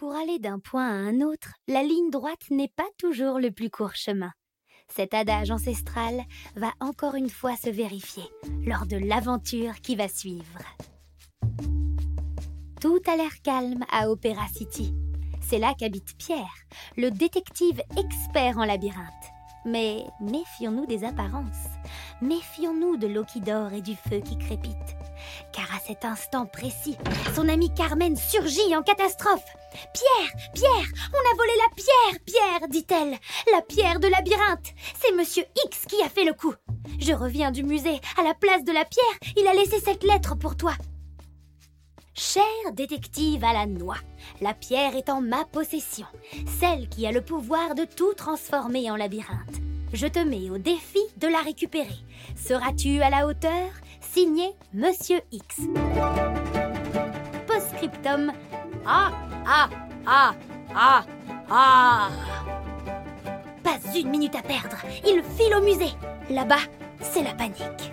Pour aller d'un point à un autre, la ligne droite n'est pas toujours le plus court chemin. Cet adage ancestral va encore une fois se vérifier lors de l'aventure qui va suivre. Tout a l'air calme à Opera City. C'est là qu'habite Pierre, le détective expert en labyrinthe. Mais méfions-nous des apparences. Méfions-nous de l'eau qui dort et du feu qui crépite. Car à cet instant précis, son amie Carmen surgit en catastrophe. Pierre, Pierre, on a volé la pierre, Pierre, dit-elle. La pierre de labyrinthe. C'est Monsieur X qui a fait le coup. Je reviens du musée. À la place de la pierre, il a laissé cette lettre pour toi. Cher détective à la noix, la pierre est en ma possession, celle qui a le pouvoir de tout transformer en labyrinthe. Je te mets au défi de la récupérer. Seras-tu à la hauteur? Signé Monsieur X. Postscriptum. Ah, ah, ah, ah, ah. Pas une minute à perdre. Il file au musée. Là-bas, c'est la panique.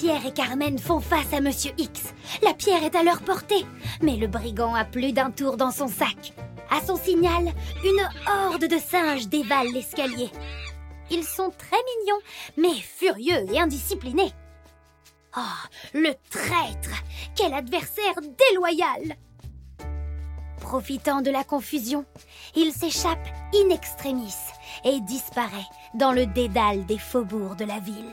Pierre et Carmen font face à Monsieur X. La pierre est à leur portée, mais le brigand a plus d'un tour dans son sac. À son signal, une horde de singes dévale l'escalier. Ils sont très mignons, mais furieux et indisciplinés. Oh, le traître Quel adversaire déloyal Profitant de la confusion, il s'échappe in extremis et disparaît dans le dédale des faubourgs de la ville.